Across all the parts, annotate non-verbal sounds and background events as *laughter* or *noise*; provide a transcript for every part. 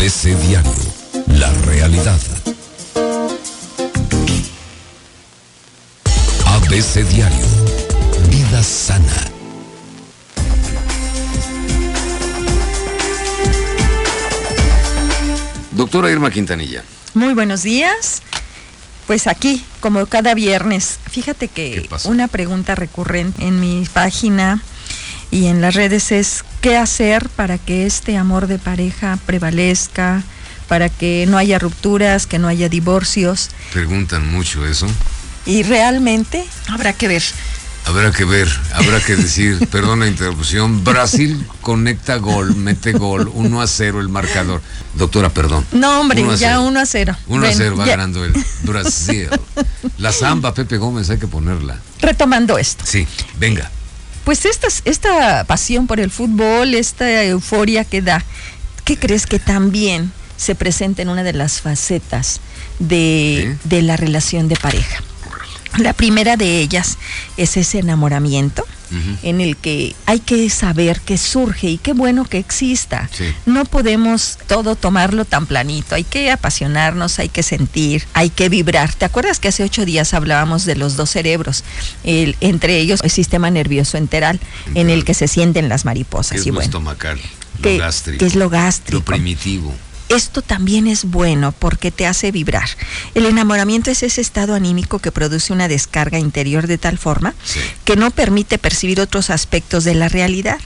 ABC Diario, la realidad. ABC Diario, vida sana. Doctora Irma Quintanilla. Muy buenos días. Pues aquí, como cada viernes, fíjate que una pregunta recurrente en mi página y en las redes es qué hacer para que este amor de pareja prevalezca, para que no haya rupturas, que no haya divorcios. Preguntan mucho eso. Y realmente habrá que ver. Habrá que ver, habrá que decir, *laughs* perdón la interrupción, Brasil conecta gol, mete gol, 1 a 0 el marcador. Doctora, perdón. No, hombre, ya 1 a 0. 1 a 0 va ganando el Brasil. La samba, Pepe Gómez, hay que ponerla. Retomando esto. Sí, venga. Pues esta, esta pasión por el fútbol, esta euforia que da, ¿qué crees que también se presenta en una de las facetas de, de la relación de pareja? La primera de ellas es ese enamoramiento en el que hay que saber que surge y qué bueno que exista. No podemos todo tomarlo tan planito, hay que apasionarnos, hay que sentir, hay que vibrar. ¿Te acuerdas que hace ocho días hablábamos de los dos cerebros? El, entre ellos el sistema nervioso enteral en el que se sienten las mariposas. y bueno, estomacal, lo gástrico, que es lo gástrico. Lo primitivo esto también es bueno porque te hace vibrar. El enamoramiento es ese estado anímico que produce una descarga interior de tal forma que no permite percibir otros aspectos de la realidad.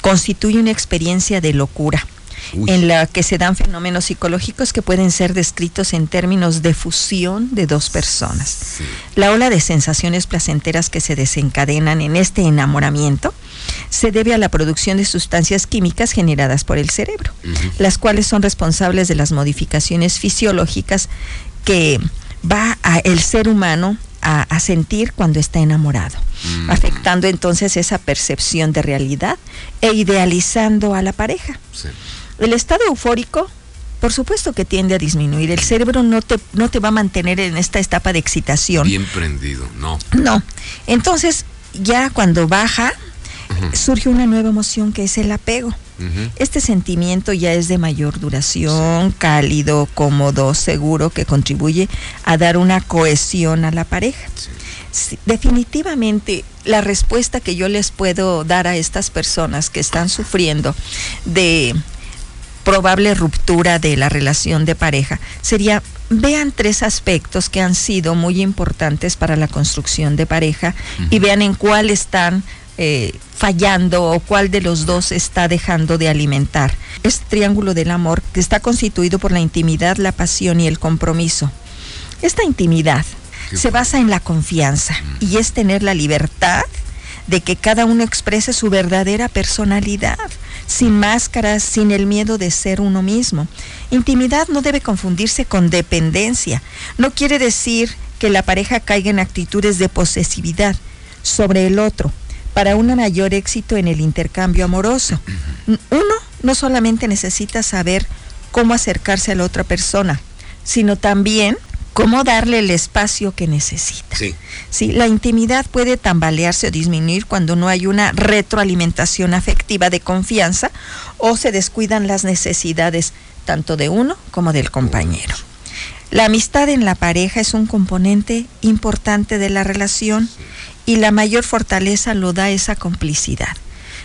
Constituye una experiencia de locura. En la que se dan fenómenos psicológicos que pueden ser descritos en términos de fusión de dos personas. La ola de sensaciones placenteras que se desencadenan en este enamoramiento se debe a la producción de sustancias químicas generadas por el cerebro, las cuales son responsables de las modificaciones fisiológicas que va a el ser humano a, sentir cuando está enamorado, afectando entonces esa percepción de realidad e idealizando a la pareja. El estado eufórico por supuesto que tiende a disminuir. El cerebro no te, no te va a mantener en esta etapa de excitación. Bien prendido, no. No. Entonces, ya cuando baja, surge una nueva emoción que es el apego. Este sentimiento ya es de mayor duración, cálido, cómodo, seguro, que contribuye a dar una cohesión a la pareja. definitivamente, la respuesta que yo les puedo dar a estas personas que están sufriendo de probable ruptura de la relación de pareja sería vean tres aspectos que han sido muy importantes para la construcción de pareja y vean en cuál están eh, fallando o cuál de los dos está dejando de alimentar. Este triángulo del amor que está constituido por la intimidad, la pasión y el compromiso. Esta intimidad se basa en la confianza y es tener la libertad de que cada uno exprese su verdadera personalidad, sin máscaras, sin el miedo de ser uno mismo. Intimidad no debe confundirse con dependencia. No quiere decir que la pareja caiga en actitudes de posesividad sobre el otro para un mayor éxito en el intercambio amoroso. Uno no solamente necesita saber cómo acercarse a la otra persona, sino también cómo darle el espacio que necesita. Sí. La intimidad puede tambalearse o disminuir cuando no hay una retroalimentación afectiva de confianza o se descuidan las necesidades tanto de uno como del compañero. La amistad en la pareja es un componente importante de la relación y la mayor fortaleza lo da esa complicidad.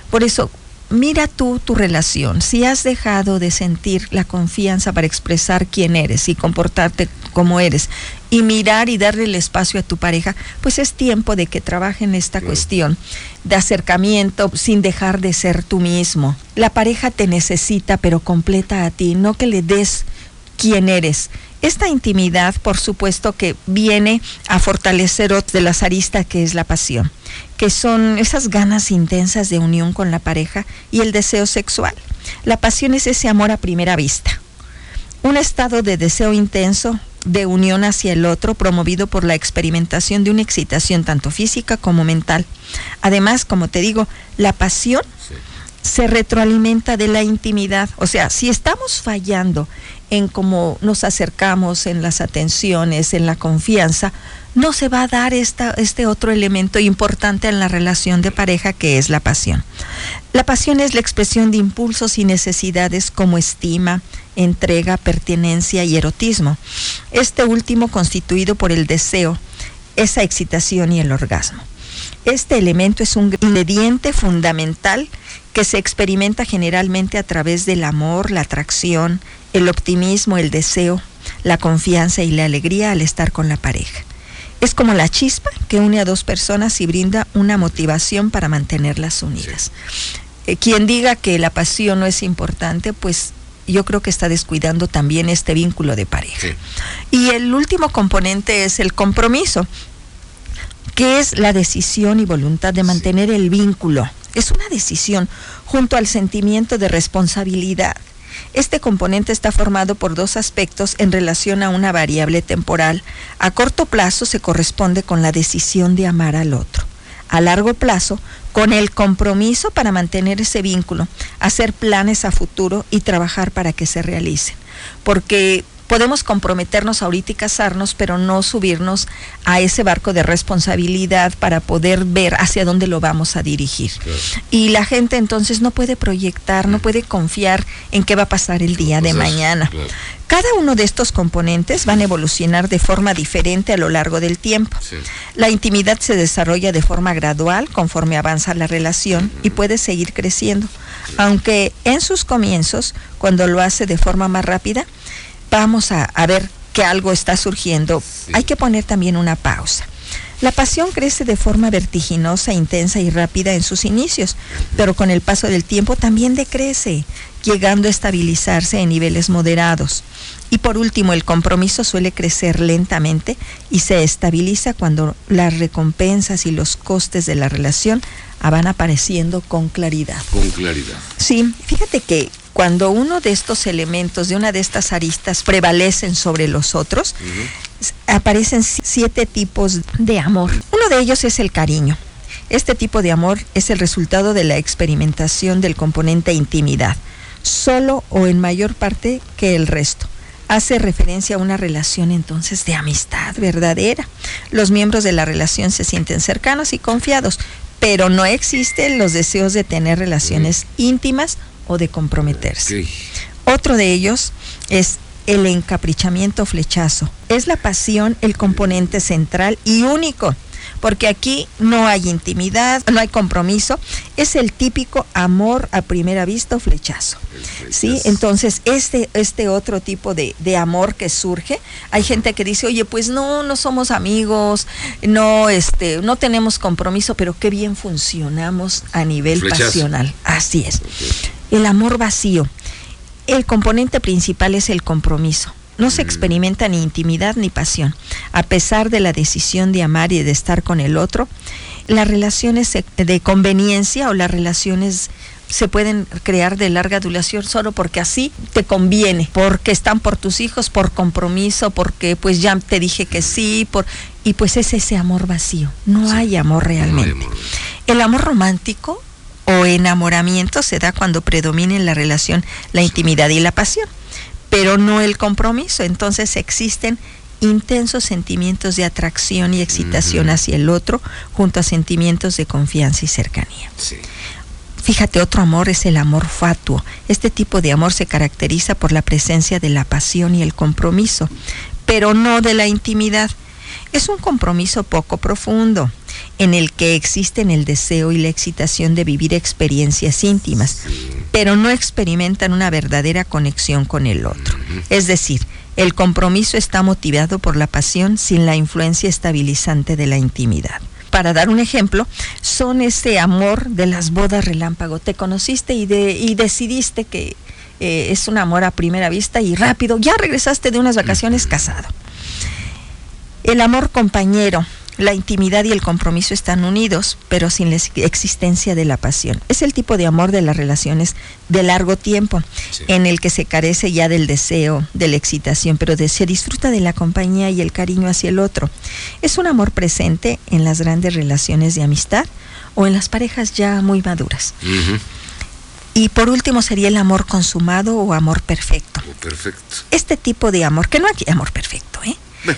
Por eso, mira tú tu relación. Si has dejado de sentir la confianza para expresar quién eres y comportarte como eres y mirar y darle el espacio a tu pareja, pues es tiempo de que trabajen esta cuestión de acercamiento sin dejar de ser tú mismo. La pareja te necesita, pero completa a ti, no que le des quién eres. Esta intimidad, por supuesto, que viene a fortalecer de las aristas que es la pasión, que son esas ganas intensas de unión con la pareja y el deseo sexual. La pasión es ese amor a primera vista, un estado de deseo intenso, de unión hacia el otro, promovido por la experimentación de una excitación tanto física como mental. Además, como te digo, la pasión se retroalimenta de la intimidad. O sea, si estamos fallando en cómo nos acercamos, en las atenciones, en la confianza, no se va a dar esta, este otro elemento importante en la relación de pareja que es la pasión. La pasión es la expresión de impulsos y necesidades como estima, entrega, pertenencia y erotismo. Este último constituido por el deseo, esa excitación y el orgasmo. Este elemento es un ingrediente fundamental que se experimenta generalmente a través del amor, la atracción, el optimismo, el deseo, la confianza y la alegría al estar con la pareja. Es como la chispa que une a dos personas y brinda una motivación para mantenerlas unidas. Eh, quien diga que la pasión no es importante, pues yo creo que está descuidando también este vínculo de pareja. Y el último componente es el compromiso, que es la decisión y voluntad de mantener el vínculo es una decisión junto al sentimiento de responsabilidad. Este componente está formado por dos aspectos en relación a una variable temporal. A corto plazo se corresponde con la decisión de amar al otro. A largo plazo, con el compromiso para mantener ese vínculo, hacer planes a futuro y trabajar para que se realicen. Porque podemos comprometernos ahorita y casarnos, pero no subirnos a ese barco de responsabilidad para poder ver hacia dónde lo vamos a dirigir. Y la gente entonces no puede proyectar, no puede confiar en qué va a pasar el día de mañana. Cada uno de estos componentes van a evolucionar de forma diferente a lo largo del tiempo. La intimidad se desarrolla de forma gradual conforme avanza la relación y puede seguir creciendo, aunque en sus comienzos, cuando lo hace de forma más rápida, vamos a, ver que algo está surgiendo, hay que poner también una pausa. La pasión crece de forma vertiginosa, intensa y rápida en sus inicios, pero con el paso del tiempo también decrece, llegando a estabilizarse en niveles moderados. Y por último, el compromiso suele crecer lentamente y se estabiliza cuando las recompensas y los costes de la relación van apareciendo con claridad. Con claridad. Sí, fíjate que cuando uno de estos elementos, de una de estas aristas, prevalecen sobre los otros, aparecen siete tipos de amor. Uno de ellos es el cariño. Este tipo de amor es el resultado de la experimentación del componente intimidad, solo o en mayor parte que el resto hace referencia a una relación entonces de amistad verdadera. Los miembros de la relación se sienten cercanos y confiados, pero no existen los deseos de tener relaciones íntimas o de comprometerse. Otro de ellos es el encaprichamiento flechazo. Es la pasión el componente central y único porque aquí no hay intimidad, no hay compromiso, es el típico amor a primera vista o flechazo. ¿sí? Entonces, este, este otro tipo de, amor que surge, hay gente que dice, oye, pues no, no somos amigos, no, este, no tenemos compromiso, pero qué bien funcionamos a nivel pasional. Así es. El amor vacío. El componente principal es el compromiso. No se experimenta ni intimidad ni pasión. A pesar de la decisión de amar y de estar con el otro, las relaciones de conveniencia o las relaciones se pueden crear de larga duración solo porque así te conviene, porque están por tus hijos, por compromiso, porque pues ya te dije que sí, por y pues es ese amor vacío. No hay amor realmente. El amor romántico o enamoramiento se da cuando predomina en la relación la intimidad y la pasión pero no el compromiso. Entonces existen intensos sentimientos de atracción y excitación hacia el otro, junto a sentimientos de confianza y cercanía. Fíjate, otro amor es el amor fatuo. Este tipo de amor se caracteriza por la presencia de la pasión y el compromiso, pero no de la intimidad. Es un compromiso poco profundo, en el que existen el deseo y la excitación de vivir experiencias íntimas, pero no experimentan una verdadera conexión con el otro. Es decir, el compromiso está motivado por la pasión sin la influencia estabilizante de la intimidad. Para dar un ejemplo, son ese amor de las bodas relámpago. Te conociste y, y decidiste que eh, es un amor a primera vista y rápido, ya regresaste de unas vacaciones casado. El amor compañero, la intimidad y el compromiso están unidos, pero sin la existencia de la pasión. Es el tipo de amor de las relaciones de largo tiempo, en el que se carece ya del deseo, de la excitación, pero se disfruta de la compañía y el cariño hacia el otro. Es un amor presente en las grandes relaciones de amistad o en las parejas ya muy maduras. Y por último sería el amor consumado o amor perfecto. Perfecto. Este tipo de amor, que no hay amor perfecto, ¿eh?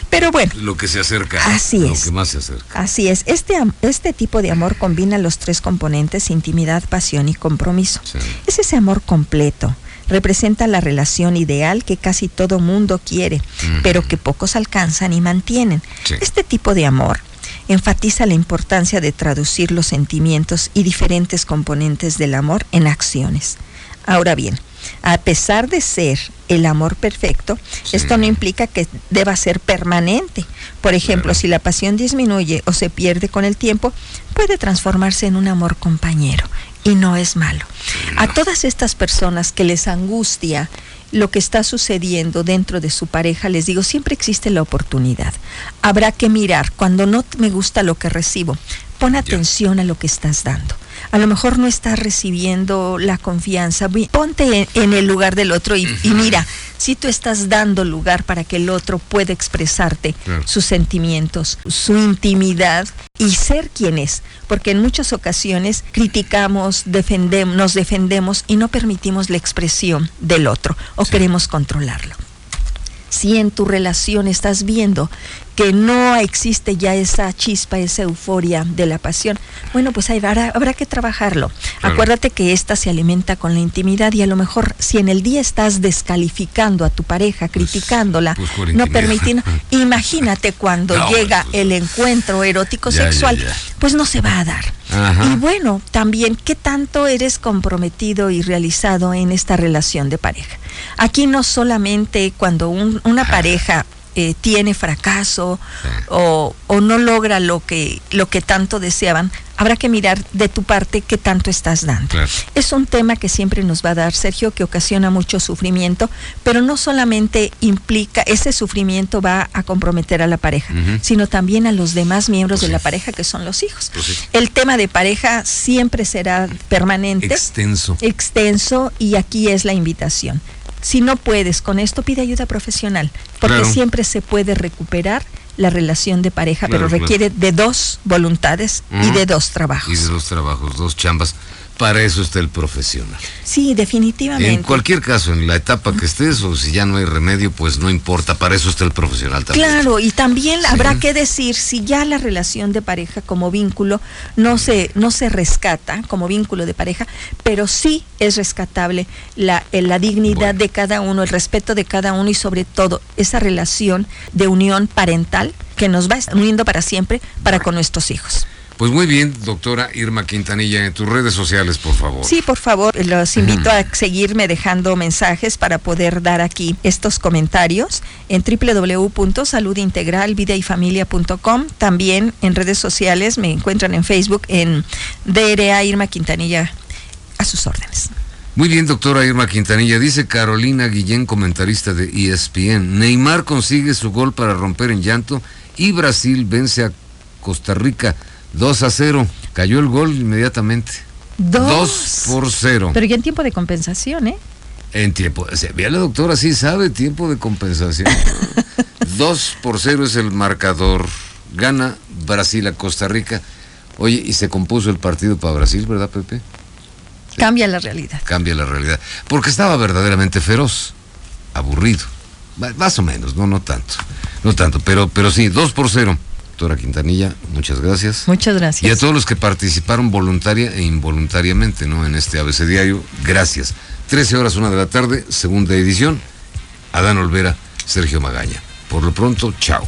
Pero bueno. Lo que se acerca. Así lo es. que más se acerca. Así es. Este, este tipo de amor combina los tres componentes, intimidad, pasión y compromiso. Sí. Es ese amor completo. Representa la relación ideal que casi todo mundo quiere, pero que pocos alcanzan y mantienen. Sí. Este tipo de amor enfatiza la importancia de traducir los sentimientos y diferentes componentes del amor en acciones. Ahora bien, a pesar de ser el amor perfecto, Sí. esto no implica que deba ser permanente. Por ejemplo, Claro. si la pasión disminuye o se pierde con el tiempo, puede transformarse en un amor compañero y no es malo. A todas estas personas que les angustia lo que está sucediendo dentro de su pareja, les digo, siempre existe la oportunidad. Habrá que mirar, cuando no me gusta lo que recibo, pon atención a lo que estás dando. A lo mejor no estás recibiendo la confianza. Ponte en, el lugar del otro y, y mira, si tú estás dando lugar para que el otro pueda expresarte Claro. sus sentimientos, su intimidad y ser quien es. Porque en muchas ocasiones criticamos, defendemos, nos defendemos y no permitimos la expresión del otro o Sí. queremos controlarlo si en tu relación estás viendo que no existe ya esa chispa, esa euforia de la pasión, bueno, pues ahí habrá, habrá que trabajarlo. Claro. Acuérdate que esta se alimenta con la intimidad y a lo mejor si en el día estás descalificando a tu pareja, criticándola, pues, ¿cuál no permitiendo, *laughs* imagínate cuando No, llega pues, el encuentro erótico ya, ya, sexual, ya. pues no se va a dar. Ajá. Y bueno, también qué tanto eres comprometido y realizado en esta relación de pareja. Aquí no solamente cuando un- una pareja eh, tiene fracaso o, o no logra lo que, lo que tanto deseaban, habrá que mirar de tu parte qué tanto estás dando. Claro. Es un tema que siempre nos va a dar Sergio, que ocasiona mucho sufrimiento, pero no solamente implica, ese sufrimiento va a comprometer a la pareja, sino también a los demás miembros Pues de la pareja, que son los hijos. Pues sí. El tema de pareja siempre será permanente, Extenso. extenso, y aquí es la invitación. Si no puedes con esto, pide ayuda profesional, porque Claro. siempre se puede recuperar la relación de pareja, Claro, pero claro. requiere de dos voluntades y de dos trabajos. Y de dos trabajos, dos chambas. Para eso está el profesional. Sí, definitivamente. En cualquier caso, en la etapa que estés o si ya no hay remedio, pues no importa. Para eso está el profesional también. Claro, y también Sí. habrá que decir si ya la relación de pareja como vínculo no se no se rescata como vínculo de pareja, pero sí es rescatable la, eh, la dignidad Bueno. de cada uno, el respeto de cada uno y sobre todo esa relación de unión parental que nos va uniendo para siempre para con nuestros hijos. Pues muy bien, doctora Irma Quintanilla, en tus redes sociales, por favor. Sí, por favor, los invito a seguirme dejando mensajes para poder dar aquí estos comentarios en www.saludintegralvidaifamilia.com. También en redes sociales me encuentran en Facebook en DRA Irma Quintanilla a sus órdenes. Muy bien, doctora Irma Quintanilla. Dice Carolina Guillén, comentarista de ESPN. Neymar consigue su gol para romper en llanto y Brasil vence a Costa Rica 2 a 0. Cayó el gol inmediatamente. Dos. 2 por 0. Pero ya en tiempo de compensación, ¿eh? En tiempo. o sea, Vea la doctora, sí sabe, tiempo de compensación. *laughs* 2 por 0 es el marcador. Gana Brasil a Costa Rica. Oye, y se compuso el partido para Brasil, ¿verdad, Pepe? Cambia la realidad. cambia la realidad. Porque estaba verdaderamente feroz, aburrido. Más o menos, no, no tanto. No tanto, pero, pero sí, dos por cero. Doctora Quintanilla, muchas gracias. Muchas Y a gracias. todos los que participaron voluntaria e involuntariamente ¿no? en este ABC Diario, gracias. 13 horas, una de la tarde, segunda edición. Adán Olvera, Sergio Magaña. Por lo pronto, chao.